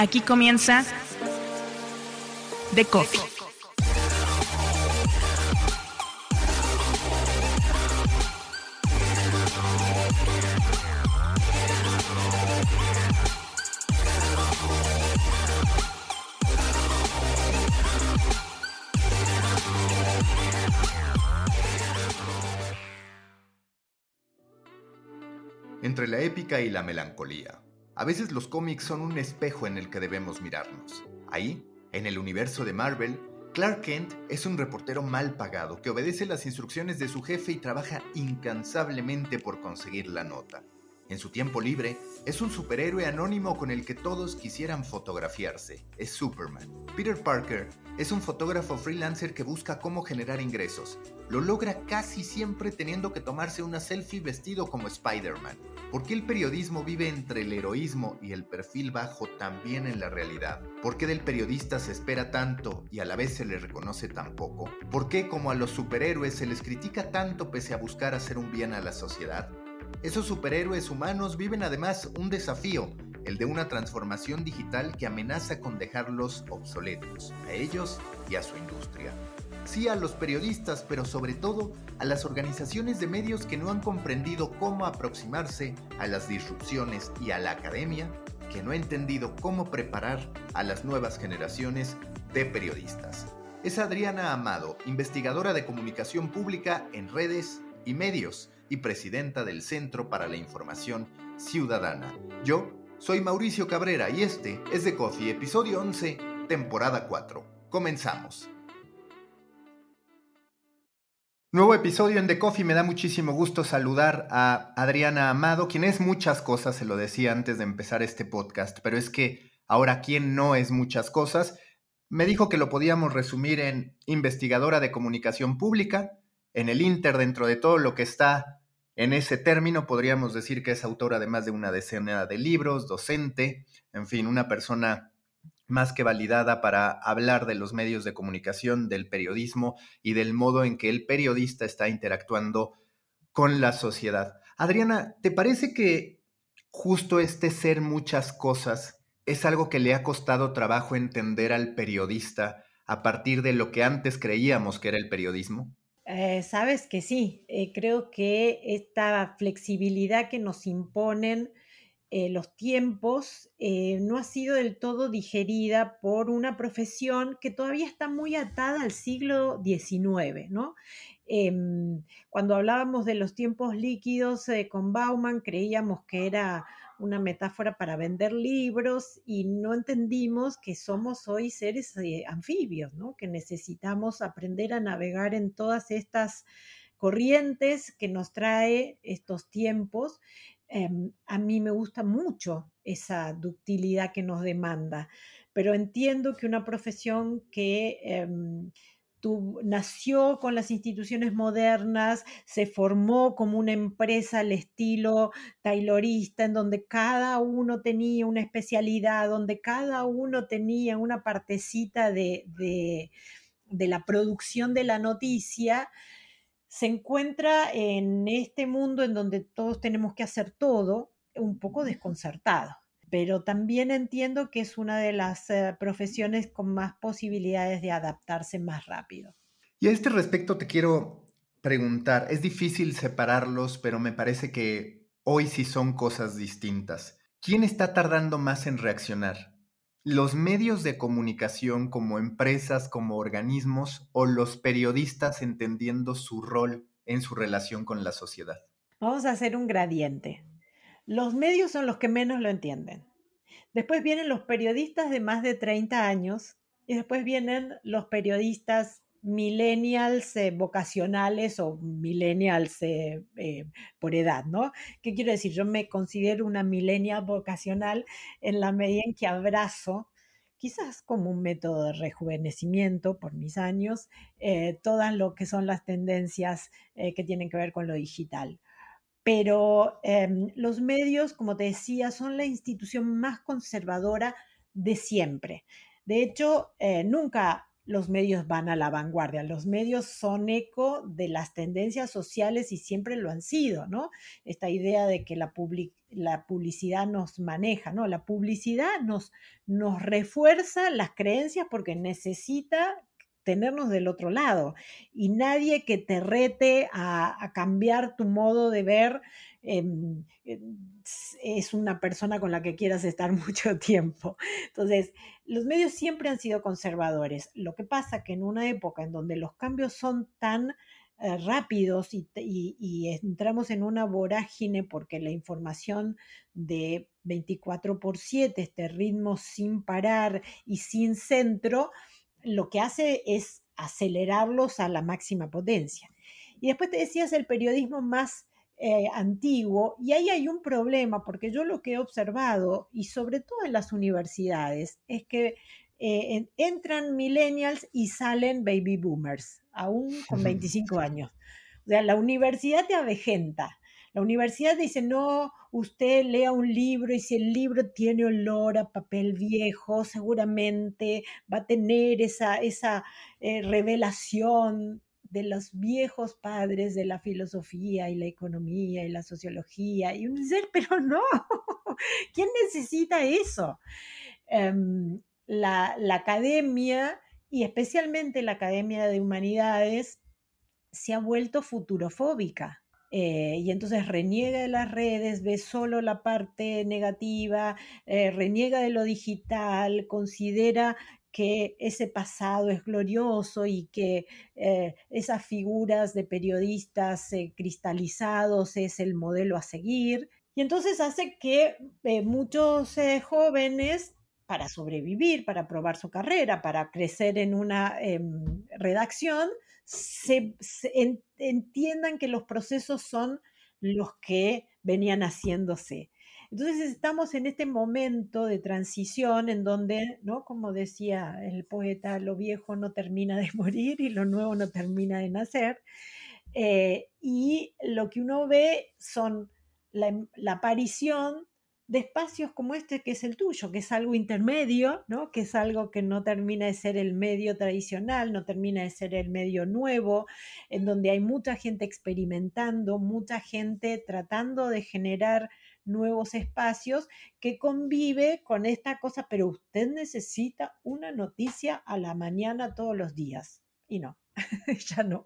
Aquí comienza The Coffee. Entre la épica y la melancolía. A veces los cómics son un espejo en el que debemos mirarnos. Ahí, en el universo de Marvel, Clark Kent es un reportero mal pagado que obedece las instrucciones de su jefe y trabaja incansablemente por conseguir la nota. En su tiempo libre, es un superhéroe anónimo con el que todos quisieran fotografiarse. Es Superman. Peter Parker es un fotógrafo freelancer que busca cómo generar ingresos. Lo logra casi siempre teniendo que tomarse una selfie vestido como Spider-Man. ¿Por qué el periodismo vive entre el heroísmo y el perfil bajo también en la realidad? ¿Por qué del periodista se espera tanto y a la vez se le reconoce tan poco? ¿Por qué como a los superhéroes se les critica tanto pese a buscar hacer un bien a la sociedad? Esos superhéroes humanos viven además un desafío, el de una transformación digital que amenaza con dejarlos obsoletos, a ellos y a su industria. Sí a los periodistas, pero sobre todo a las organizaciones de medios que no han comprendido cómo aproximarse a las disrupciones y a la academia que no ha entendido cómo preparar a las nuevas generaciones de periodistas. Es Adriana Amado, investigadora de comunicación pública en redes y medios y presidenta del Centro para la Información Ciudadana. Yo soy Mauricio Cabrera y este es The Coffee, episodio 11, temporada 4. Comenzamos. Nuevo episodio en The Coffee. Me da muchísimo gusto saludar a Adriana Amado, quien es muchas cosas, se lo decía antes de empezar este podcast, pero es que ahora quien no es muchas cosas, me dijo que lo podíamos resumir en investigadora de comunicación pública, en el Inter, dentro de todo lo que está en ese término podríamos decir que es autora de más de una decena de libros, docente, en fin, una persona más que validada para hablar de los medios de comunicación, del periodismo y del modo en que el periodista está interactuando con la sociedad. Adriana, ¿te parece que justo este ser muchas cosas es algo que le ha costado trabajo entender al periodista a partir de lo que antes creíamos que era el periodismo? Eh, sabes que sí, eh, creo que esta flexibilidad que nos imponen eh, los tiempos no ha sido del todo digerida por una profesión que todavía está muy atada al siglo XIX, ¿no? Em, cuando hablábamos de los tiempos líquidos con Bauman, creíamos que era una metáfora para vender libros y no entendimos que somos hoy seres eh, anfibios, ¿no? que necesitamos aprender a navegar en todas estas corrientes que nos trae estos tiempos. Em, a mí me gusta mucho esa ductilidad que nos demanda, pero entiendo que una profesión que... Nació con las instituciones modernas, se formó como una empresa al estilo taylorista, en donde cada uno tenía una especialidad, donde cada uno tenía una partecita de, de la producción de la noticia, se encuentra en este mundo en donde todos tenemos que hacer todo, un poco desconcertado pero también entiendo que es una de las eh, profesiones con más posibilidades de adaptarse más rápido. Y a este respecto te quiero preguntar, es difícil separarlos, pero me parece que hoy sí son cosas distintas. ¿Quién está tardando más en reaccionar? ¿Los medios de comunicación como empresas, como organismos o los periodistas entendiendo su rol en su relación con la sociedad? Vamos a hacer un gradiente. Los medios son los que menos lo entienden. Después vienen los periodistas de más de 30 años y después vienen los periodistas millennials eh, vocacionales o millennials eh, eh, por edad, ¿no? ¿Qué quiero decir? Yo me considero una millennial vocacional en la medida en que abrazo, quizás como un método de rejuvenecimiento por mis años, todas lo que son las tendencias que tienen que ver con lo digital. Pero em, los medios, como te decía, son la institución más conservadora de siempre. De hecho, nunca los medios van a la vanguardia. Los medios son eco de las tendencias sociales y siempre lo han sido, ¿no? Esta idea de que la, la publicidad nos maneja, ¿no? La publicidad nos, nos refuerza las creencias porque necesita tenernos del otro lado y nadie que te rete a, cambiar tu modo de ver em, em, es una persona con la que quieras estar mucho tiempo. Entonces, los medios siempre han sido conservadores. Lo que pasa que en una época en donde los cambios son tan eh, rápidos y, y, entramos en una vorágine porque la información de 24 por 7, este ritmo sin parar y sin centro, lo que hace es acelerarlos a la máxima potencia. Y después te decías el periodismo más eh, antiguo, y ahí hay un problema, porque yo lo que he observado, y sobre todo en las universidades, es que eh, entran millennials y salen baby boomers, aún con 25 años. O sea, la universidad te avejenta. La universidad dice, no, usted lea un libro y si el libro tiene olor a papel viejo, seguramente va a tener esa, esa eh, revelación de los viejos padres de la filosofía y la economía y la sociología. Y un ser, pero no, ¿quién necesita eso? Em, la, la academia, y especialmente la Academia de Humanidades, se ha vuelto futurofóbica. Eh, y entonces reniega de las redes, ve solo la parte negativa, eh, reniega de lo digital, considera que ese pasado es glorioso y que eh, esas figuras de periodistas cristalizados es el modelo a seguir. Y entonces hace que muchos jóvenes para sobrevivir, para probar su carrera, para crecer en una em, redacción, se, entiendan que los procesos son los que venían haciéndose. Entonces estamos en este momento de transición en donde, ¿no? Como decía el poeta, lo viejo no termina de morir y lo nuevo no termina de nacer. Eh, y lo que uno ve son la, la aparición de espacios como este que es el tuyo, que es algo intermedio, ¿no? que es algo que no termina de ser el medio tradicional, no termina de ser el medio nuevo, en donde hay mucha gente experimentando, mucha gente tratando de generar nuevos espacios que convive con esta cosa, pero usted necesita una noticia a la mañana todos los días. Y no, ya no.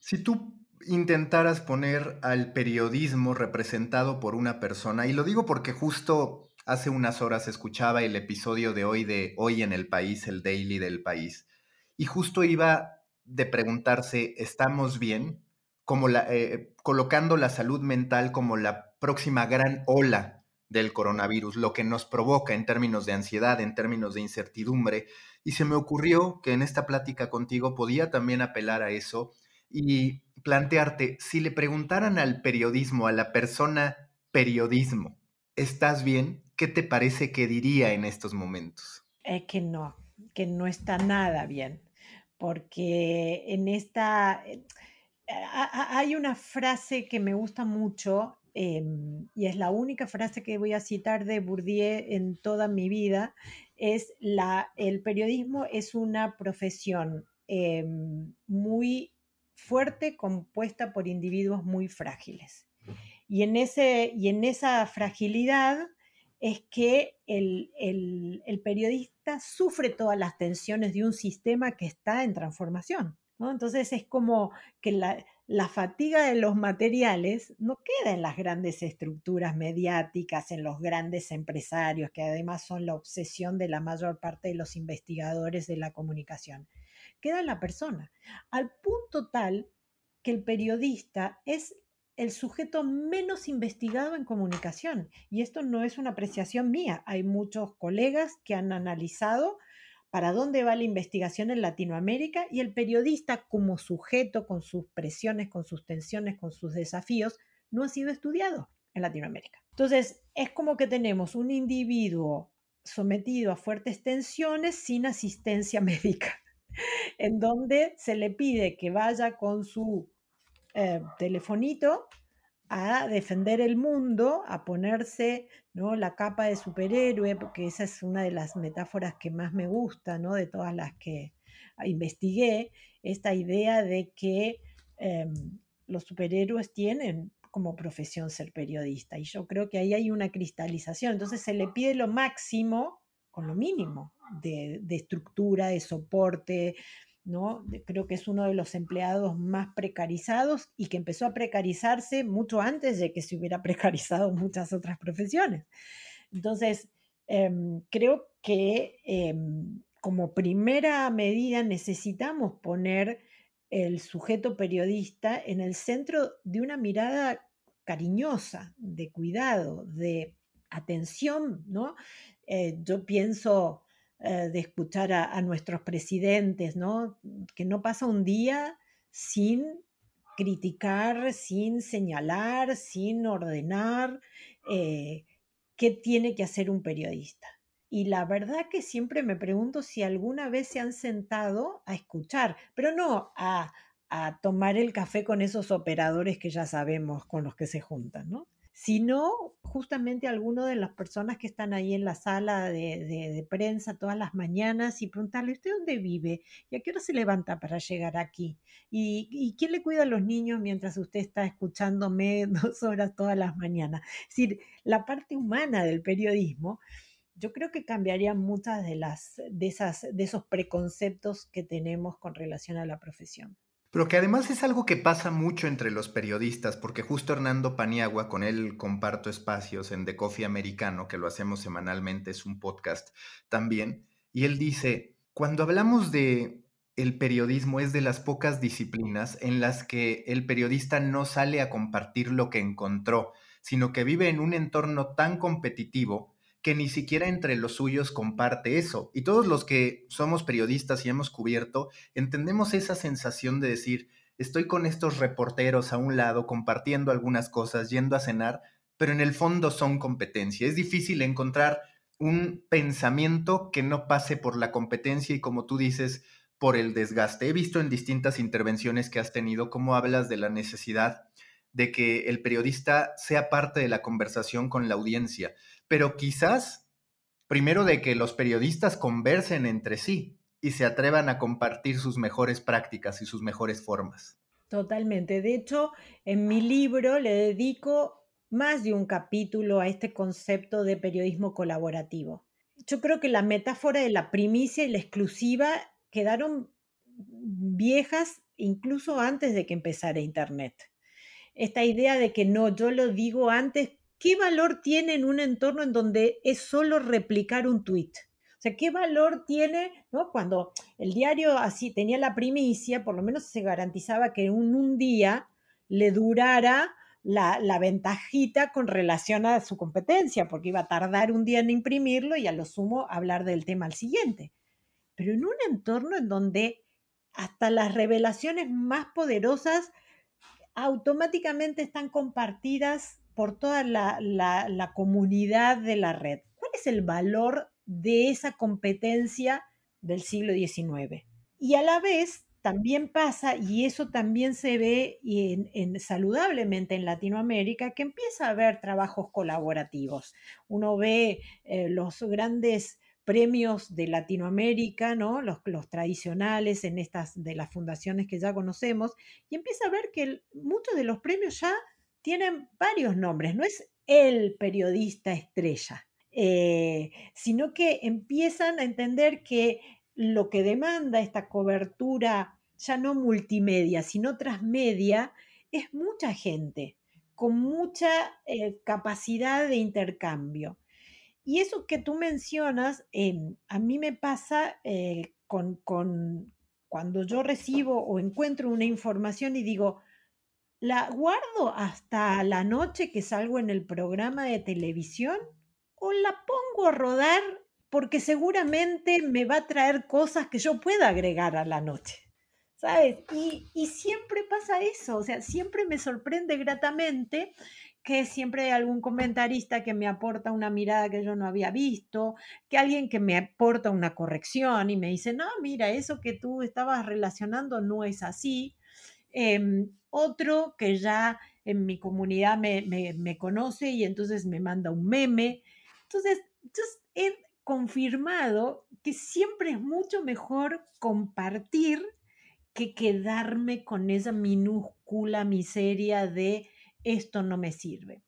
Si tú intentaras poner al periodismo representado por una persona, y lo digo porque justo hace unas horas escuchaba el episodio de hoy de Hoy en el País, el daily del país, y justo iba de preguntarse, ¿estamos bien? Como eh, colocando la salud mental como la próxima gran ola del coronavirus, lo que nos provoca en términos de ansiedad, en términos de incertidumbre. Y se me ocurrió que en esta plática contigo podía también apelar a eso y plantearte, si le preguntaran al periodismo, a la persona periodismo, ¿estás bien? ¿Qué te parece que diría en estos momentos? Es que no, que no está nada bien, porque en esta... Eh, hay una frase que me gusta mucho em, y es la única frase que voy a citar de Bourdieu en toda mi vida, es la, el periodismo es una profesión em, muy fuerte compuesta por individuos muy frágiles. Y en, ese, y en esa fragilidad es que el, periodista sufre todas las tensiones de un sistema que está en transformación. Entonces es como que la, la, fatiga de los materiales no queda en las grandes estructuras mediáticas, en los grandes empresarios, que además son la obsesión de la mayor parte de los investigadores de la comunicación, queda la persona, al punto tal que el periodista es el sujeto menos investigado en comunicación. Y esto no es una apreciación mía. Hay muchos colegas que han analizado para dónde va la investigación en Latinoamérica y el periodista como sujeto, con sus presiones, con sus tensiones, con sus desafíos, no ha sido estudiado en Latinoamérica. Entonces, es como que tenemos un individuo sometido a fuertes tensiones sin asistencia médica, en donde se le pide que vaya con su eh, telefonito a defender el mundo, a ponerse ¿no? la capa de superhéroe, porque esa es una de las metáforas que más me gusta, ¿no? de todas las que investigué, esta idea de que em, los superhéroes tienen como profesión ser periodista. Y yo creo que ahí hay una cristalización. Entonces se le pide lo máximo con lo mínimo de, estructura, de soporte, ¿no? Creo que es uno de los empleados más precarizados y que empezó a precarizarse mucho antes de que se hubiera precarizado muchas otras profesiones. Entonces, em, creo que em, como primera medida necesitamos poner el sujeto periodista en el centro de una mirada cariñosa, de cuidado, de atención, ¿no? Eh, yo pienso eh, de escuchar a, nuestros presidentes, ¿no? Que no pasa un día sin criticar, sin señalar, sin ordenar eh, qué tiene que hacer un periodista. Y la verdad que siempre me pregunto si alguna vez se han sentado a escuchar, pero no a, a tomar el café con esos operadores que ya sabemos con los que se juntan, ¿no? Sino justamente alguno de las personas que están ahí en la sala de, prensa todas las mañanas y preguntarle, ¿usted dónde vive? ¿Y a qué hora se levanta para llegar aquí? ¿Y, quién le cuida a los niños mientras usted está escuchándome dos horas todas las mañanas? Es decir, la parte humana del periodismo yo creo que cambiaría muchas de las de esas de esos preconceptos que tenemos con relación a la profesión. Pero que además es algo que pasa mucho entre los periodistas, porque justo Hernando Paniagua, con él comparto espacios en The Coffee Americano, que lo hacemos semanalmente, es un podcast también, y él dice, cuando hablamos de el periodismo es de las pocas disciplinas en las que el periodista no sale a compartir lo que encontró, sino que vive en un entorno tan competitivo que ni siquiera entre los suyos comparte eso. Y todos los que somos periodistas y hemos cubierto, entendemos esa sensación de decir, estoy con estos reporteros a un lado compartiendo algunas cosas, yendo a cenar, pero en el fondo son competencia. Es difícil encontrar un pensamiento que no pase por la competencia y como tú dices, por el desgaste. He visto en distintas intervenciones que has tenido cómo hablas de la necesidad de que el periodista sea parte de la conversación con la audiencia pero quizás primero de que los periodistas conversen entre sí y se atrevan a compartir sus mejores prácticas y sus mejores formas. Totalmente. De hecho, en mi libro le dedico más de un capítulo a este concepto de periodismo colaborativo. Yo creo que la metáfora de la primicia y la exclusiva quedaron viejas incluso antes de que empezara Internet. Esta idea de que no, yo lo digo antes ¿qué valor tiene en un entorno en donde es solo replicar un tweet? O sea, ¿qué valor tiene, ¿no? Cuando el diario así tenía la primicia, por lo menos se garantizaba que en un, día le durara la, la, ventajita con relación a su competencia, porque iba a tardar un día en imprimirlo y a lo sumo hablar del tema al siguiente. Pero en un entorno en donde hasta las revelaciones más poderosas automáticamente están compartidas por toda la, comunidad de la red. ¿Cuál es el valor de esa competencia del siglo XIX? Y a la vez también pasa, y eso también se ve en, saludablemente en Latinoamérica, que empieza a haber trabajos colaborativos. Uno ve eh, los grandes premios de Latinoamérica, ¿no? Los, los, tradicionales en estas de las fundaciones que ya conocemos, y empieza a ver que muchos de los premios ya tienen varios nombres, no es el periodista estrella, eh, sino que empiezan a entender que lo que demanda esta cobertura, ya no multimedia, sino transmedia, es mucha gente, con mucha eh, capacidad de intercambio. Y eso que tú mencionas, a mí me pasa eh, con, cuando yo recibo o encuentro una información y digo, ¿La guardo hasta la noche que salgo en el programa de televisión? ¿O la pongo a rodar porque seguramente me va a traer cosas que yo pueda agregar a la noche. ¿Sabes? Y, y siempre pasa eso, o sea, siempre me sorprende gratamente que siempre hay algún comentarista que me aporta una mirada que yo no había visto, que alguien que me aporta una corrección y me dice, no, mira, eso que tú estabas relacionando no es así. Em, otro que ya en mi comunidad me, conoce y entonces me manda un meme. Entonces, yo he confirmado que siempre es mucho mejor compartir que quedarme con esa minúscula miseria de esto no me sirve.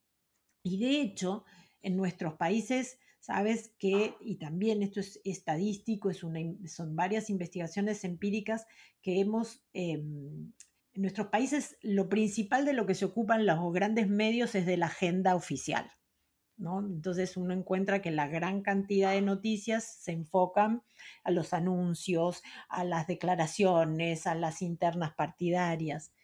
Y de hecho, en nuestros países, sabes que, y también esto es estadístico, es una, son varias investigaciones empíricas que hemos, em, en nuestros países, lo principal de lo que se ocupan los grandes medios es de la agenda oficial. ¿no? Entonces uno encuentra que la gran cantidad de noticias se enfocan a los anuncios, a las declaraciones, a las internas partidarias.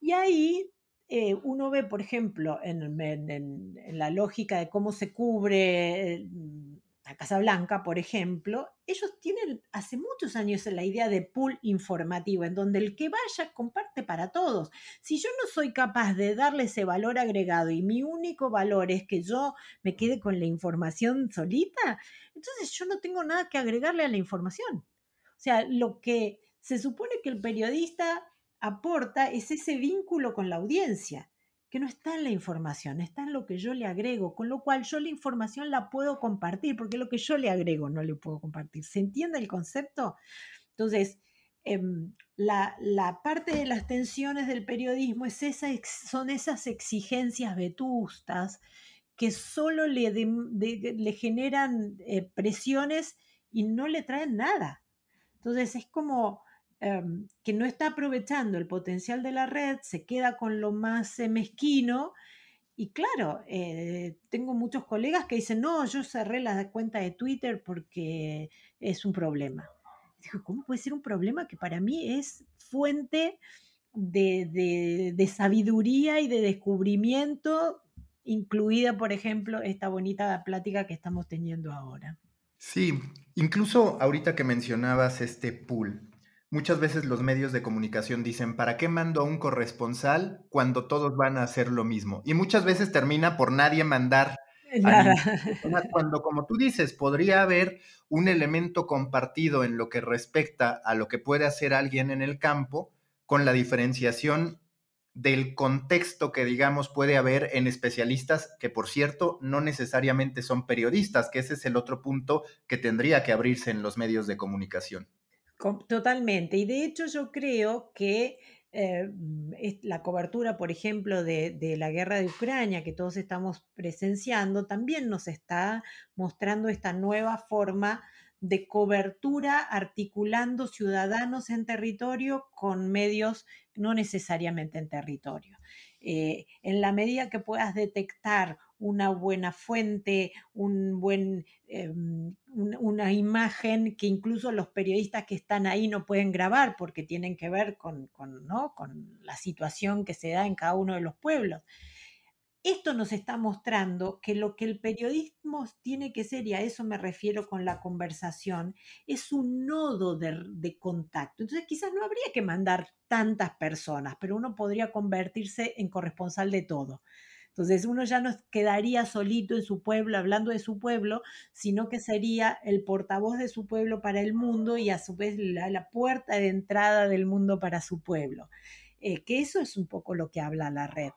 Y ahí eh, uno ve, por ejemplo, en, la lógica de cómo se cubre mm, la Casa Blanca, por ejemplo, ellos tienen hace muchos años la idea de pool informativo, en donde el que vaya comparte para todos. Si yo no soy capaz de darle ese valor agregado y mi único valor es que yo me quede con la información solita, entonces yo no tengo nada que agregarle a la información. O sea, lo que se supone que el periodista aporta es ese vínculo con la audiencia, que no está en la información, está en lo que yo le agrego, con lo cual yo la información la puedo compartir, porque lo que yo le agrego no le puedo compartir. ¿Se entiende el concepto? Entonces, em, la, parte de las tensiones del periodismo es esa, son esas exigencias vetustas que solo le, le generan eh, presiones y no le traen nada. Entonces es como Em, que no está aprovechando el potencial de la red, se queda con lo más eh, mezquino. Y claro, eh, tengo muchos colegas que dicen, no, yo cerré la cuenta de Twitter porque es un problema. Digo, ¿cómo puede ser un problema que para mí es fuente de, de sabiduría y de descubrimiento, incluida, por ejemplo, esta bonita plática que estamos teniendo ahora? Sí, incluso ahorita que mencionabas este pool, Muchas veces los medios de comunicación dicen, ¿para qué mando a un corresponsal cuando todos van a hacer lo mismo? Y muchas veces termina por nadie mandar a cuando, como tú dices, podría haber un elemento compartido en lo que respecta a lo que puede hacer alguien en el campo, con la diferenciación del contexto que, digamos, puede haber en especialistas que, por cierto, no necesariamente son periodistas, que ese es el otro punto que tendría que abrirse en los medios de comunicación. Totalmente. Y de hecho yo creo que eh, mm, la cobertura, por ejemplo, de, la guerra de Ucrania que todos estamos presenciando, también nos está mostrando esta nueva forma de cobertura articulando ciudadanos en territorio con medios no necesariamente en territorio. Eh, en la medida que puedas detectar una buena fuente, un buen, em, una imagen que incluso los periodistas que están ahí no pueden grabar porque tienen que ver con, ¿no? con la situación que se da en cada uno de los pueblos. Esto nos está mostrando que lo que el periodismo tiene que ser, y a eso me refiero con la conversación, es un nodo de, de, contacto. Entonces quizás no habría que mandar tantas personas, pero uno podría convertirse en corresponsal de todo. Entonces uno ya no quedaría solito en su pueblo hablando de su pueblo, sino que sería el portavoz de su pueblo para el mundo y a su vez la, puerta de entrada del mundo para su pueblo. Eh, que eso es un poco lo que habla la red.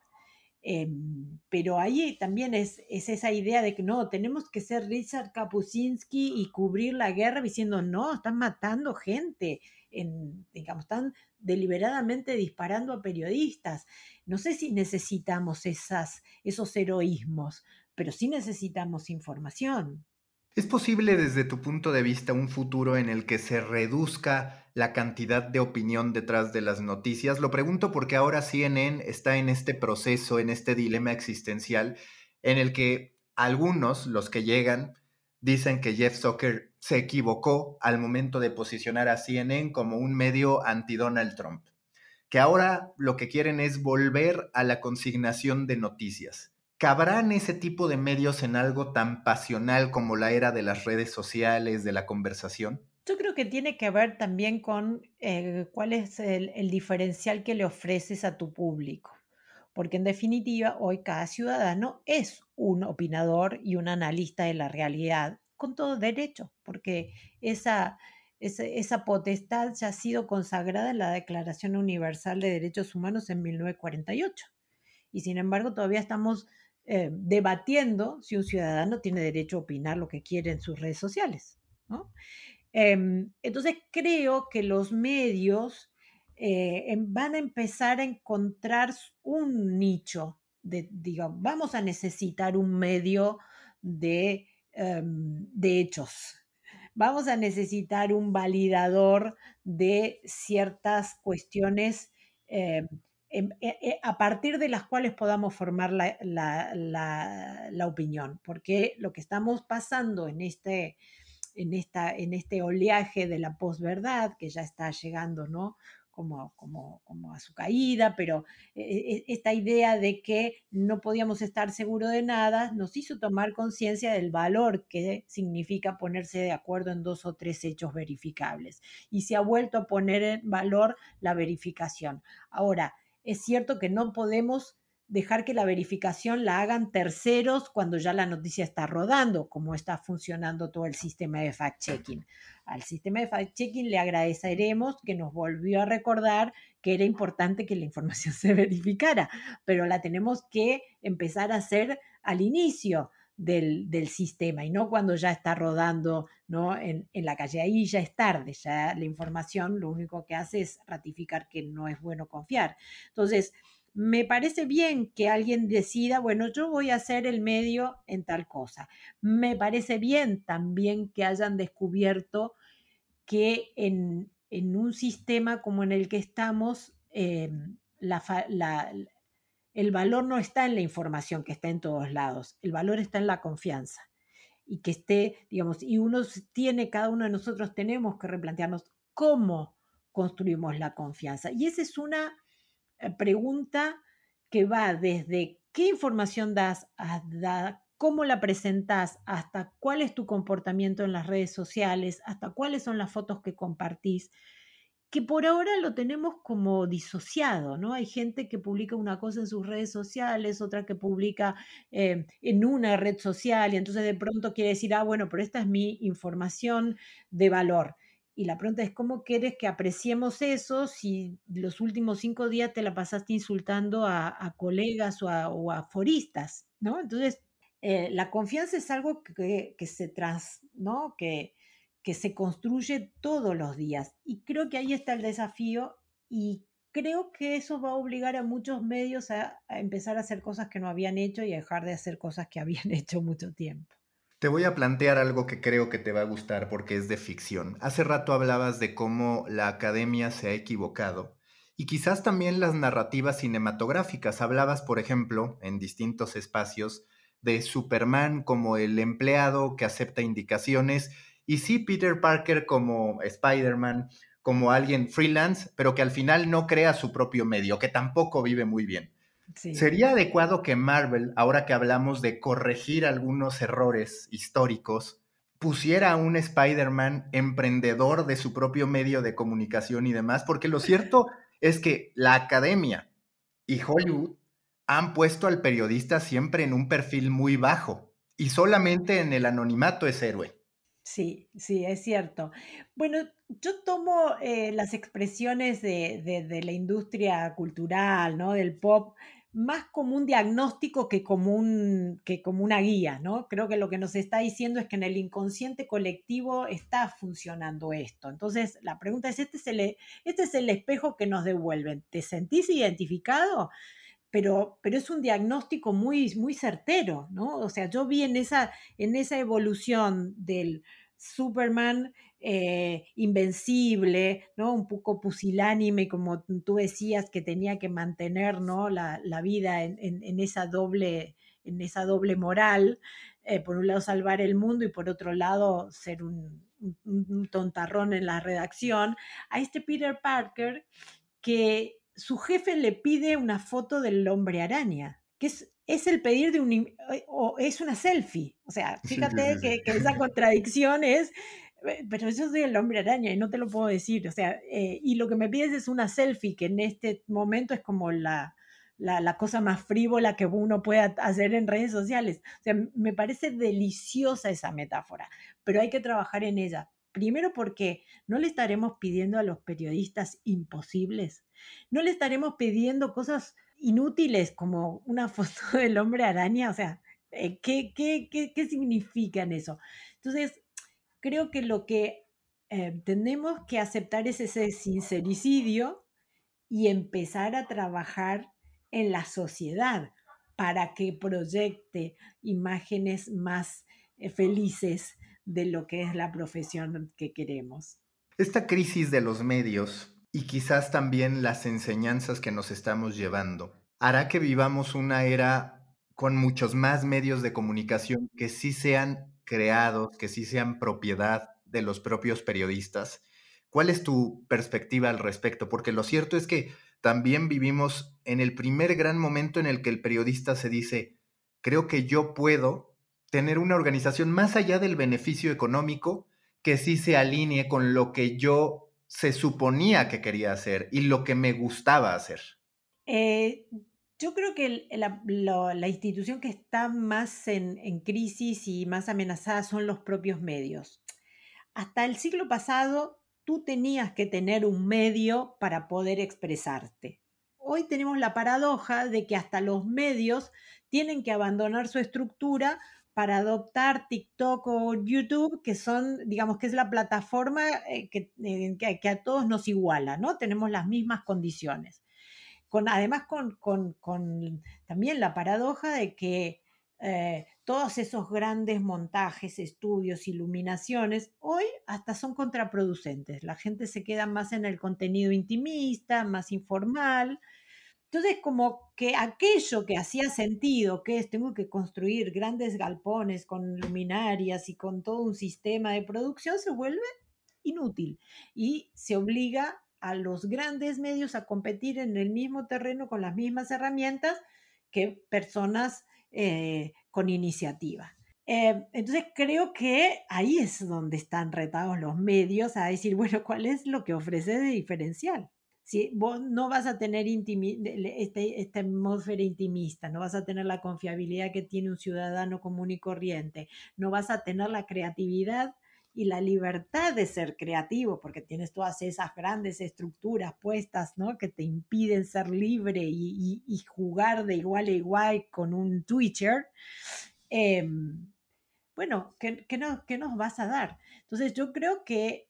Em, pero ahí también es, es, esa idea de que no, tenemos que ser Richard Kapuscinski y cubrir la guerra diciendo, no, están matando gente, en, digamos, están deliberadamente disparando a periodistas. No sé si necesitamos esas, esos heroísmos, pero sí necesitamos información. ¿Es posible desde tu punto de vista un futuro en el que se reduzca la cantidad de opinión detrás de las noticias? Lo pregunto porque ahora CNN está en este proceso, en este dilema existencial, en el que algunos, los que llegan, dicen que Jeff Zucker se equivocó al momento de posicionar a CNN como un medio anti-Donald Trump, que ahora lo que quieren es volver a la consignación de noticias ¿Cabrán ese tipo de medios en algo tan pasional como la era de las redes sociales, de la conversación? Yo creo que tiene que ver también con eh, cuál es el, el diferencial que le ofreces a tu público porque en definitiva hoy cada ciudadano es un opinador y un analista de la realidad, con todo derecho, porque esa, esa, potestad ya ha sido consagrada en la Declaración Universal de Derechos Humanos en 1948. Y sin embargo todavía estamos eh, debatiendo si un ciudadano tiene derecho a opinar lo que quiere en sus redes sociales. Em, entonces creo que los medios eh, van a empezar a encontrar un nicho de, digamos, vamos a necesitar un medio de, em, de hechos, vamos a necesitar un validador de ciertas cuestiones em, em, e, e, a partir de las cuales podamos formar la, la, opinión, porque lo que estamos pasando en este, en, esta, en este oleaje de la posverdad, que ya está llegando, ¿no? como, como, como a su caída, pero e, e, esta idea de que no podíamos estar seguros de nada nos hizo tomar conciencia del valor que significa ponerse de acuerdo en dos o tres hechos verificables. Y se ha vuelto a poner en valor la verificación. Ahora, es cierto que no podemos dejar que la verificación la hagan terceros cuando ya la noticia está rodando, como está funcionando todo el sistema de fact-checking. Al sistema de fact-checking le agradeceremos que nos volvió a recordar que era importante que la información se verificara, pero la tenemos que empezar a hacer al inicio. Del, sistema y no cuando ya está rodando ¿no? En, en, la calle. Ahí ya es tarde, ya la información lo único que hace es ratificar que no es bueno confiar. Entonces, me parece bien que alguien decida, bueno, yo voy a hacer el medio en tal cosa. Me parece bien también que hayan descubierto que en, un sistema como en el que estamos, em, el valor no está en la información que está en todos lados, el valor está en la confianza. Y que esté, digamos, y uno tiene, cada uno de nosotros tenemos que replantearnos cómo construimos la confianza. Y esa es una eh, pregunta que va desde qué información das, cómo la presentas, hasta cuál es tu comportamiento en las redes sociales, hasta cuáles son las fotos que compartís, que por ahora lo tenemos como disociado, ¿no? Hay gente que publica una cosa en sus redes sociales, otra que publica eh, en una red social y entonces de pronto quiere decir, ah, bueno, pero esta es mi información de valor. Y la pregunta es, ¿cómo quieres que apreciemos eso si los últimos cinco días te la pasaste insultando a, colegas o a, foristas? ¿no? Entonces, eh, la confianza es algo que, se trans, ¿no? Que, que se construye todos los días. Y creo que ahí está el desafío y creo que eso va a obligar a muchos medios a empezar a hacer cosas que no habían hecho y a dejar de hacer cosas que habían hecho mucho tiempo. Te voy a plantear algo que creo que te va a gustar porque es de ficción. Hace rato hablabas de cómo la academia se ha equivocado y quizás también las narrativas cinematográficas. Hablabas, por ejemplo, en distintos espacios de Superman como el empleado que acepta indicaciones y sí Peter Parker como Spider-Man, como alguien freelance, pero que al final no crea su propio medio, que tampoco vive muy bien. ¿Sería adecuado que Marvel, ahora que hablamos de corregir algunos errores históricos, pusiera a un Spider-Man emprendedor de su propio medio de comunicación y demás? Porque lo cierto es que la academia y Hollywood han puesto al periodista siempre en un perfil muy bajo y solamente en el anonimato es héroe. Sí, sí, es cierto. Bueno, yo tomo eh, las expresiones de, de, la industria cultural, ¿no? Del pop, más como un diagnóstico que como, un, que como una guía, ¿no? Creo que lo que nos está diciendo es que en el inconsciente colectivo está funcionando esto. Entonces, la pregunta es, ¿este es el, este es el espejo que nos devuelven? ¿Te sentís identificado? Pero, pero, es un diagnóstico muy, muy certero, ¿no? O sea, yo vi en esa, en esa evolución del Superman eh, invencible, ¿no? Un poco pusilánime, como tú decías, que tenía que mantener, ¿no? La, vida en, esa doble, en esa doble moral. Eh, por un lado salvar el mundo y por otro lado ser un, un, tontarrón en la redacción, a este Peter Parker que su jefe le pide una foto del hombre araña que es, es el pedir de un, o es una selfie. O sea, fíjate que, que, esa contradicción es, pero yo soy el hombre araña y no te lo puedo decir. O sea, eh, y lo que me pides es una selfie, que en este momento es como la, la, la, cosa más frívola que uno pueda hacer en redes sociales. O sea, me parece deliciosa esa metáfora, pero hay que trabajar en ella. Primero porque no le estaremos pidiendo a los periodistas imposibles, no le estaremos pidiendo cosas inútiles como una foto del hombre araña, o sea, eh, ¿qué, qué, qué, qué significan eso? Entonces, creo que lo que eh, tenemos que aceptar es ese sincericidio y empezar a trabajar en la sociedad para que proyecte imágenes más eh, felices de lo que es la profesión que queremos. Esta crisis de los medios y quizás también las enseñanzas que nos estamos llevando hará que vivamos una era con muchos más medios de comunicación que sí sean creados, que sí sean propiedad de los propios periodistas. ¿Cuál es tu perspectiva al respecto? Porque lo cierto es que también vivimos en el primer gran momento en el que el periodista se dice, creo que yo puedo tener una organización más allá del beneficio económico que sí se alinee con lo que yo se suponía que quería hacer y lo que me gustaba hacer. Eh, yo creo que la, institución que está más en, crisis y más amenazada son los propios medios. Hasta el siglo pasado tú tenías que tener un medio para poder expresarte. Hoy tenemos la paradoja de que hasta los medios tienen que abandonar su estructura para adoptar TikTok o YouTube, que son, digamos, que es la plataforma eh, que, que, a todos nos iguala, ¿no? Tenemos las mismas condiciones. Con, además, con, con, con también la paradoja de que eh, todos esos grandes montajes, estudios, iluminaciones, hoy hasta son contraproducentes. La gente se queda más en el contenido intimista, más informal. Entonces, como que aquello que hacía sentido, que es tengo que construir grandes galpones con luminarias y con todo un sistema de producción, se vuelve inútil y se obliga a los grandes medios a competir en el mismo terreno con las mismas herramientas que personas eh, con iniciativa. Eh, entonces creo que ahí es donde están retados los medios a decir, bueno, ¿cuál es lo que ofrece de diferencial? Si vos no vas a tener este, esta atmósfera intimista, no vas a tener la confiabilidad que tiene un ciudadano común y corriente, no vas a tener la creatividad y la libertad de ser creativo, porque tienes todas esas grandes estructuras puestas, ¿no? Que te impiden ser libre y, jugar de igual a igual con un Twitcher. Em, bueno, ¿qué, no, ¿qué, nos vas a dar? Entonces yo creo que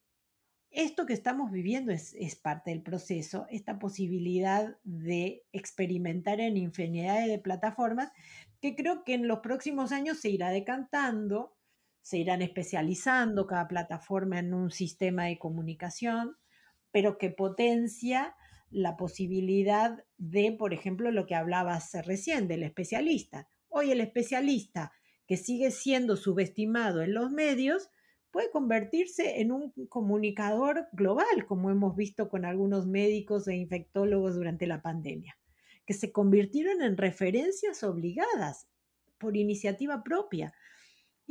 esto que estamos viviendo es, es, parte del proceso, esta posibilidad de experimentar en infinidad de plataformas, que creo que en los próximos años se irá decantando se irán especializando cada plataforma en un sistema de comunicación, pero que potencia la posibilidad de, por ejemplo, lo que hablabas recién del especialista. Hoy el especialista que sigue siendo subestimado en los medios puede convertirse en un comunicador global, como hemos visto con algunos médicos e infectólogos durante la pandemia, que se convirtieron en referencias obligadas por iniciativa propia.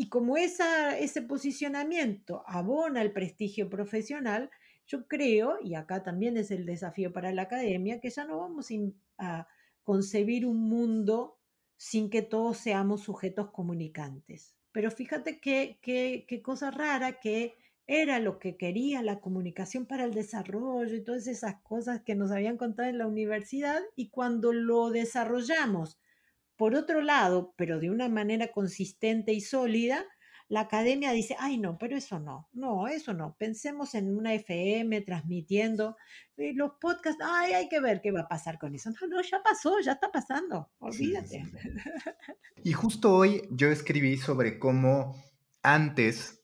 Y como ese posicionamiento abona el prestigio profesional, yo creo, y acá también es el desafío para la academia, que ya no vamos a concebir un mundo sin que todos seamos sujetos comunicantes. Pero fíjate qué cosa rara que era lo que quería la comunicación para el desarrollo y todas esas cosas que nos habían contado en la universidad y cuando lo desarrollamos por otro lado, pero de una manera consistente y sólida, la academia dice, ay no, pero eso no, no, eso no, pensemos en una FM transmitiendo, eh, los podcasts, ay, hay que ver qué va a pasar con eso. No, no, ya pasó, ya está pasando, olvídate. Y justo hoy yo escribí sobre cómo antes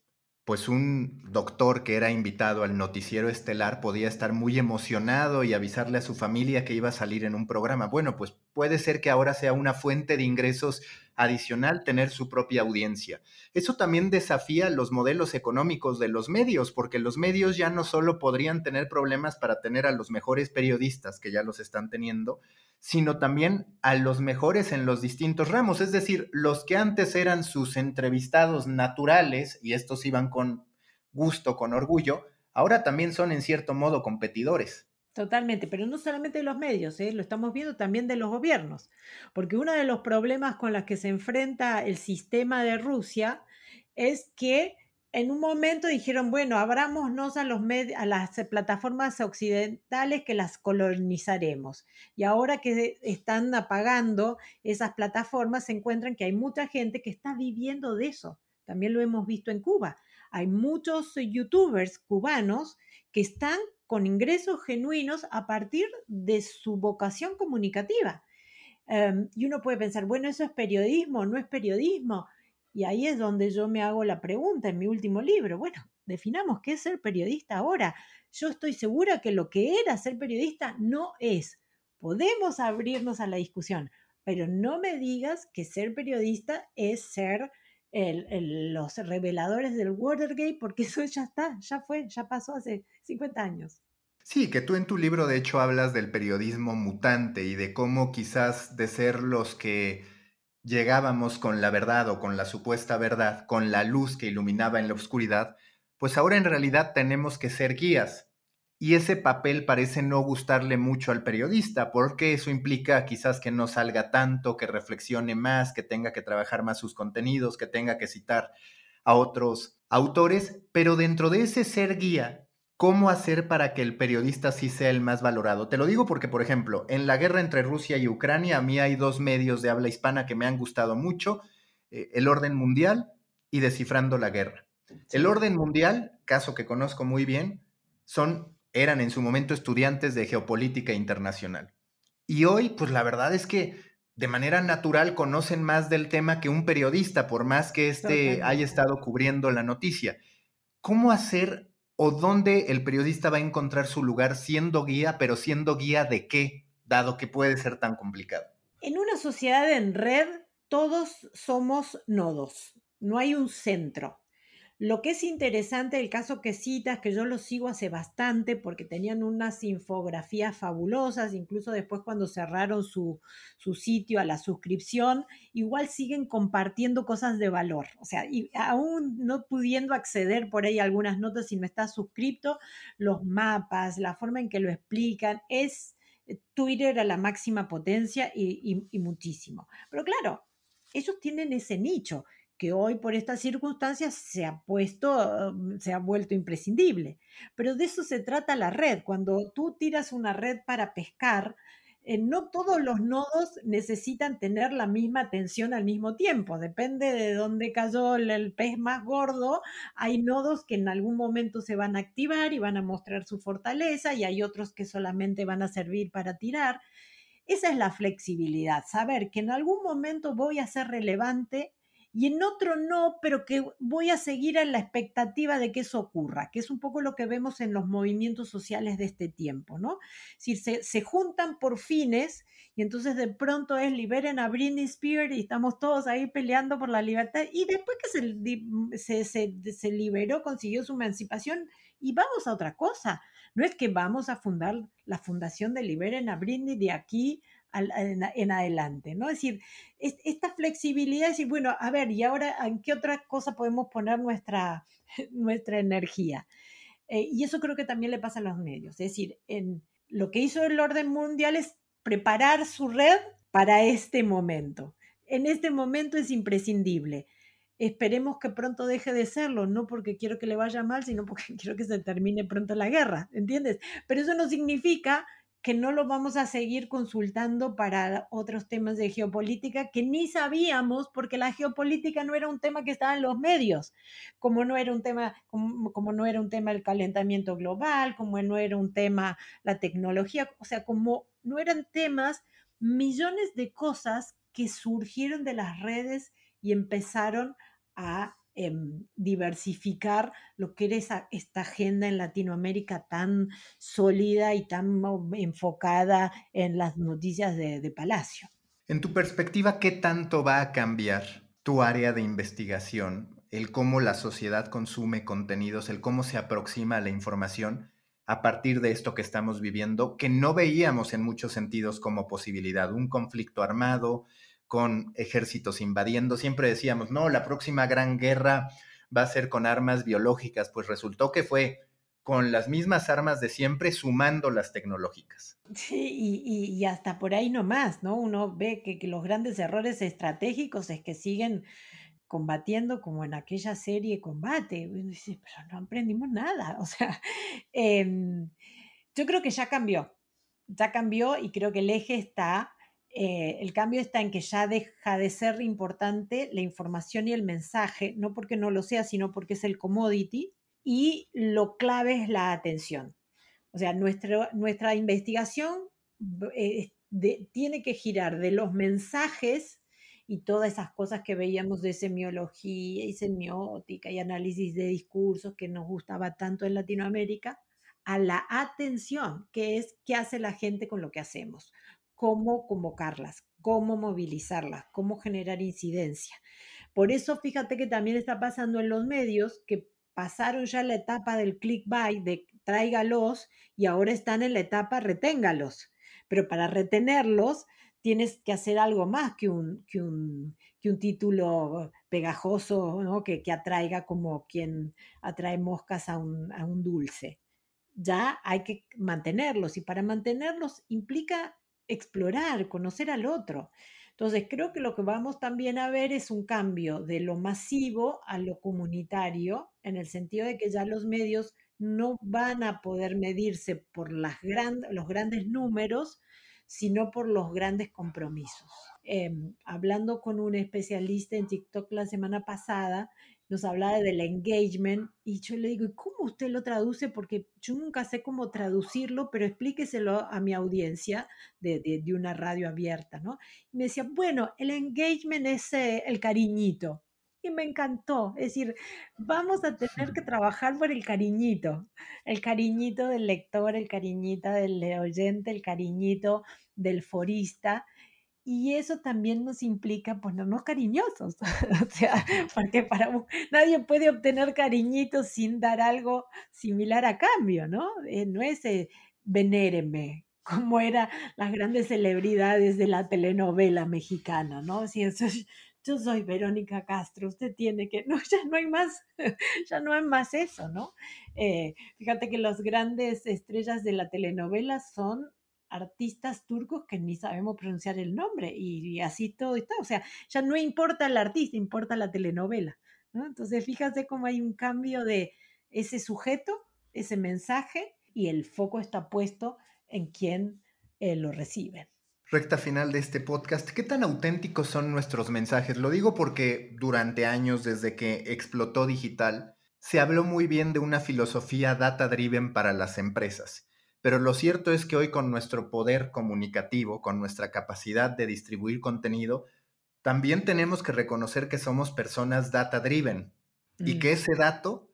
pues un doctor que era invitado al noticiero estelar podía estar muy emocionado y avisarle a su familia que iba a salir en un programa. Bueno, pues puede ser que ahora sea una fuente de ingresos adicional tener su propia audiencia. Eso también desafía los modelos económicos de los medios, porque los medios ya no solo podrían tener problemas para tener a los mejores periodistas, que ya los están teniendo, sino también a los mejores en los distintos ramos, es decir, los que antes eran sus entrevistados naturales, y estos iban con gusto, con orgullo, ahora también son en cierto modo competidores. Totalmente, pero no solamente de los medios, ¿eh? lo estamos viendo también de los gobiernos, porque uno de los problemas con los que se enfrenta el sistema de Rusia es que en un momento dijeron, bueno, abrámonos a, los a las plataformas occidentales que las colonizaremos. Y ahora que están apagando esas plataformas, se encuentran que hay mucha gente que está viviendo de eso. También lo hemos visto en Cuba. Hay muchos youtubers cubanos que están con ingresos genuinos a partir de su vocación comunicativa. Em, y uno puede pensar, bueno, eso es periodismo, no es periodismo. Y ahí es donde yo me hago la pregunta en mi último libro. Bueno, definamos qué es ser periodista ahora. Yo estoy segura que lo que era ser periodista no es. Podemos abrirnos a la discusión, pero no me digas que ser periodista es ser los reveladores del Watergate, porque eso ya está, ya fue, ya pasó hace 50 años. Sí, que tú en tu libro de hecho hablas del periodismo mutante y de cómo quizás de ser los que llegábamos con la verdad o con la supuesta verdad, con la luz que iluminaba en la oscuridad, pues ahora en realidad tenemos que ser guías. Y ese papel parece no gustarle mucho al periodista, porque eso implica quizás que no salga tanto, que reflexione más, que tenga que trabajar más sus contenidos, que tenga que citar a otros autores, pero dentro de ese ser guía ¿Cómo hacer para que el periodista sí sea el más valorado? Te lo digo porque, por ejemplo, en la guerra entre Rusia y Ucrania, a mí hay dos medios de habla hispana que me han gustado mucho, eh, El Orden Mundial y Descifrando la Guerra. El Orden Mundial, caso que conozco muy bien, son, eran en su momento estudiantes de geopolítica internacional. Y hoy, pues la verdad es que de manera natural conocen más del tema que un periodista, por más que éste haya estado cubriendo la noticia. ¿Cómo hacer o dónde el periodista va a encontrar su lugar siendo guía, pero siendo guía de qué, dado que puede ser tan complicado? En una sociedad en red, todos somos nodos, no hay un centro. Lo que es interesante, el caso que citas, que yo lo sigo hace bastante porque tenían unas infografías fabulosas, incluso después cuando cerraron su, sitio a la suscripción, igual siguen compartiendo cosas de valor. O sea, y aún no pudiendo acceder por ahí algunas notas si no estás suscrito, los mapas, la forma en que lo explican, es eh, Twitter a la máxima potencia y, y muchísimo. Pero claro, ellos tienen ese nicho que hoy por estas circunstancias se ha puesto, mm, se ha vuelto imprescindible. Pero de eso se trata la red. Cuando tú tiras una red para pescar, eh, no todos los nodos necesitan tener la misma atención al mismo tiempo. Depende de dónde cayó el, pez más gordo. Hay nodos que en algún momento se van a activar y van a mostrar su fortaleza y hay otros que solamente van a servir para tirar. Esa es la flexibilidad, saber que en algún momento voy a ser relevante y en otro no, pero que voy a seguir en la expectativa de que eso ocurra, que es un poco lo que vemos en los movimientos sociales de este tiempo, ¿no? Si se, se juntan por fines y entonces de pronto es liberen a Britney Spears y estamos todos ahí peleando por la libertad y después que se, se, se liberó, consiguió su emancipación y vamos a otra cosa. No es que vamos a fundar la fundación de Liberen a Britney de aquí en, adelante, ¿no? Es decir, esta flexibilidad, es decir, bueno, a ver, ¿y ahora en qué otra cosa podemos poner nuestra, nuestra energía? Eh, y eso creo que también le pasa a los medios, es decir, en lo que hizo el orden mundial es preparar su red para este momento. En este momento es imprescindible. Esperemos que pronto deje de serlo, no porque quiero que le vaya mal, sino porque quiero que se termine pronto la guerra, ¿entiendes? Pero eso no significa que no lo vamos a seguir consultando para otros temas de geopolítica que ni sabíamos porque la geopolítica no era un tema que estaba en los medios, como no era un tema como, no era un tema el calentamiento global, como no era un tema la tecnología, o sea, como no eran temas millones de cosas que surgieron de las redes y empezaron a Em, diversificar lo que era esta agenda en Latinoamérica tan sólida y tan enfocada en las noticias de, de Palacio. En tu perspectiva, ¿qué tanto va a cambiar tu área de investigación, el cómo la sociedad consume contenidos, el cómo se aproxima a la información a partir de esto que estamos viviendo, que no veíamos en muchos sentidos como posibilidad, un conflicto armado con ejércitos invadiendo. Siempre decíamos, no, la próxima gran guerra va a ser con armas biológicas, pues resultó que fue con las mismas armas de siempre, sumando las tecnológicas. Sí, y, hasta por ahí nomás, ¿no? Uno ve que, los grandes errores estratégicos es que siguen combatiendo como en aquella serie Combate. Uno dice, pero no aprendimos nada. O sea, em, yo creo que ya cambió, ya cambió y creo que el eje está, eh, el cambio está en que ya deja de ser importante la información y el mensaje, no porque no lo sea, sino porque es el commodity y lo clave es la atención. O sea, nuestra, nuestra investigación eh, tiene que girar de los mensajes y todas esas cosas que veíamos de semiología y semiótica y análisis de discursos que nos gustaba tanto en Latinoamérica, a la atención, que es qué hace la gente con lo que hacemos, cómo convocarlas, cómo movilizarlas, cómo generar incidencia. Por eso fíjate que también está pasando en los medios que pasaron ya la etapa del clickbait, de tráigalos, y ahora están en la etapa reténgalos. Pero para retenerlos tienes que hacer algo más que un, que un, que un título pegajoso ¿no? que, que, atraiga como quien atrae moscas a un, a un dulce. Ya hay que mantenerlos y para mantenerlos implica explorar, conocer al otro. Entonces, creo que lo que vamos también a ver es un cambio de lo masivo a lo comunitario, en el sentido de que ya los medios no van a poder medirse por las los grandes números, sino por los grandes compromisos. Em, hablando con un especialista en TikTok la semana pasada, nos hablaba del engagement y yo le digo, ¿y cómo usted lo traduce? Porque yo nunca sé cómo traducirlo, pero explíqueselo a mi audiencia de, de, una radio abierta, ¿no? Me decía, bueno, el engagement es eh, el cariñito. Y me encantó, es decir, vamos a tener que trabajar por el cariñito, el cariñito del lector, el cariñito del oyente, el cariñito del forista, y eso también nos implica ponernos cariñosos. o sea, porque para nadie puede obtener cariñitos sin dar algo similar a cambio, ¿no? Eh, no es eh, venéreme, como eran las grandes celebridades de la telenovela mexicana, ¿no? Si eso, yo soy Verónica Castro, usted tiene que, no, ya no hay más, ya no hay más eso, ¿no? Eh, fíjate que las grandes estrellas de la telenovela son artistas turcos que ni sabemos pronunciar el nombre y, así todo está. O sea, ya no importa el artista, importa la telenovela. ¿no? Entonces, fíjate cómo hay un cambio de ese sujeto, ese mensaje y el foco está puesto en quien eh, lo recibe. Recta final de este podcast, ¿qué tan auténticos son nuestros mensajes? Lo digo porque durante años, desde que explotó digital, se habló muy bien de una filosofía data driven para las empresas pero lo cierto es que hoy con nuestro poder comunicativo, con nuestra capacidad de distribuir contenido, también tenemos que reconocer que somos personas data driven y mm. que ese dato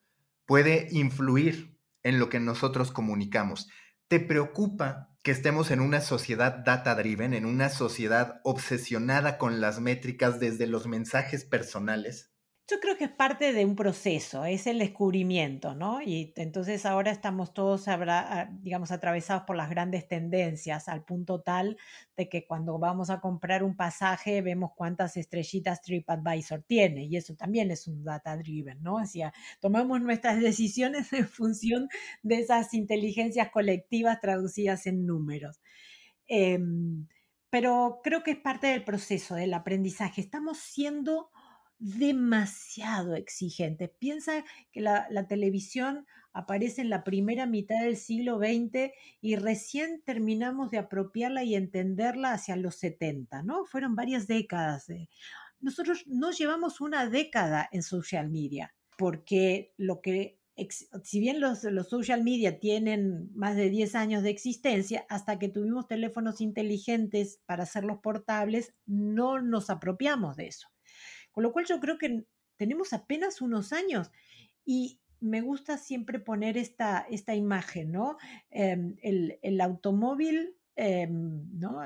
puede influir en lo que nosotros comunicamos. ¿Te preocupa que estemos en una sociedad data driven, en una sociedad obsesionada con las métricas desde los mensajes personales? Yo creo que es parte de un proceso, es el descubrimiento, ¿no? Y entonces ahora estamos todos, digamos, atravesados por las grandes tendencias, al punto tal de que cuando vamos a comprar un pasaje vemos cuántas estrellitas TripAdvisor tiene, y eso también es un data driven, ¿no? O sea, tomamos nuestras decisiones en función de esas inteligencias colectivas traducidas en números. Em, pero creo que es parte del proceso del aprendizaje. Estamos siendo demasiado exigente. Piensa que la, televisión aparece en la primera mitad del siglo XX y recién terminamos de apropiarla y entenderla hacia los 70, ¿no? Fueron varias décadas. Nosotros no llevamos una década en social media, porque lo que, si bien los, los social media tienen más de 10 años de existencia, hasta que tuvimos teléfonos inteligentes para hacerlos portables, no nos apropiamos de eso. Con lo cual yo creo que tenemos apenas unos años y me gusta siempre poner esta, esta imagen, ¿no? Em, el, automóvil, em, ¿no?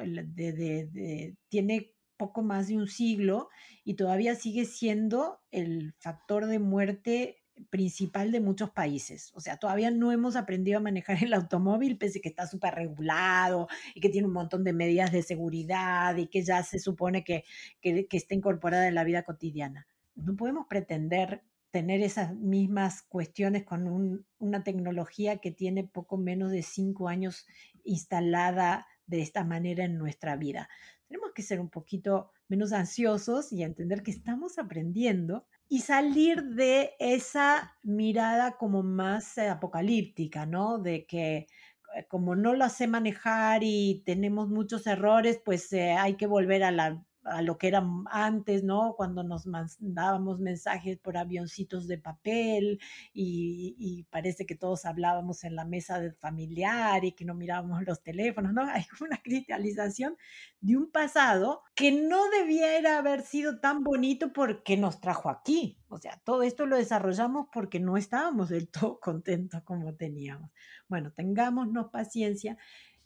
tiene poco más de un siglo y todavía sigue siendo el factor de muerte principal de muchos países. O sea, todavía no hemos aprendido a manejar el automóvil, pese a que está súper regulado y que tiene un montón de medidas de seguridad y que ya se supone que, que, está incorporada en la vida cotidiana. No podemos pretender tener esas mismas cuestiones con una tecnología que tiene poco menos de cinco años instalada de esta manera en nuestra vida. Tenemos que ser un poquito menos ansiosos y entender que estamos aprendiendo y salir de esa mirada como más eh, apocalíptica, ¿no? De que eh, como no lo sé manejar y tenemos muchos errores, pues eh, hay que volver a la a lo que era antes, ¿no? Cuando nos mandábamos mensajes por avioncitos de papel y, parece que todos hablábamos en la mesa de familiar y que no mirábamos los teléfonos, ¿no? Hay una cristalización de un pasado que no debiera haber sido tan bonito porque nos trajo aquí. O sea, todo esto lo desarrollamos porque no estábamos del todo contentos como teníamos. Bueno, tengámonos paciencia.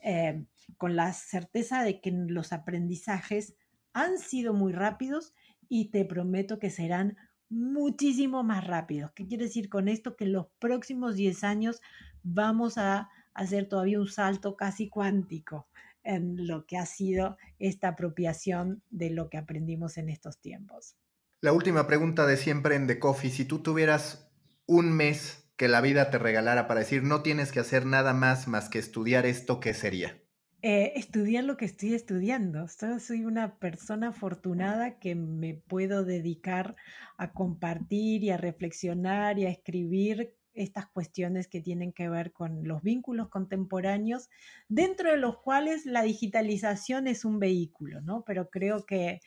Eh, con la certeza de que los aprendizajes han sido muy rápidos y te prometo que serán muchísimo más rápidos. ¿Qué quiere decir con esto? Que en los próximos 10 años vamos a hacer todavía un salto casi cuántico en lo que ha sido esta apropiación de lo que aprendimos en estos tiempos. La última pregunta de siempre en The Coffee, si tú tuvieras un mes que la vida te regalara para decir no tienes que hacer nada más más que estudiar esto, ¿qué sería? Eh, estudiar lo que estoy estudiando. soy una persona afortunada que me puedo dedicar a compartir y a reflexionar y a escribir estas cuestiones que tienen que ver con los vínculos contemporáneos, dentro de los cuales la digitalización es un vehículo, ¿no? Pero creo que,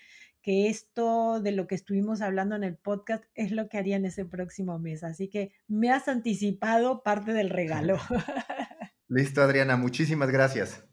que esto de lo que estuvimos hablando en el podcast es lo que haría en ese próximo mes. Así que me has anticipado parte del regalo. Listo, Adriana, muchísimas gracias.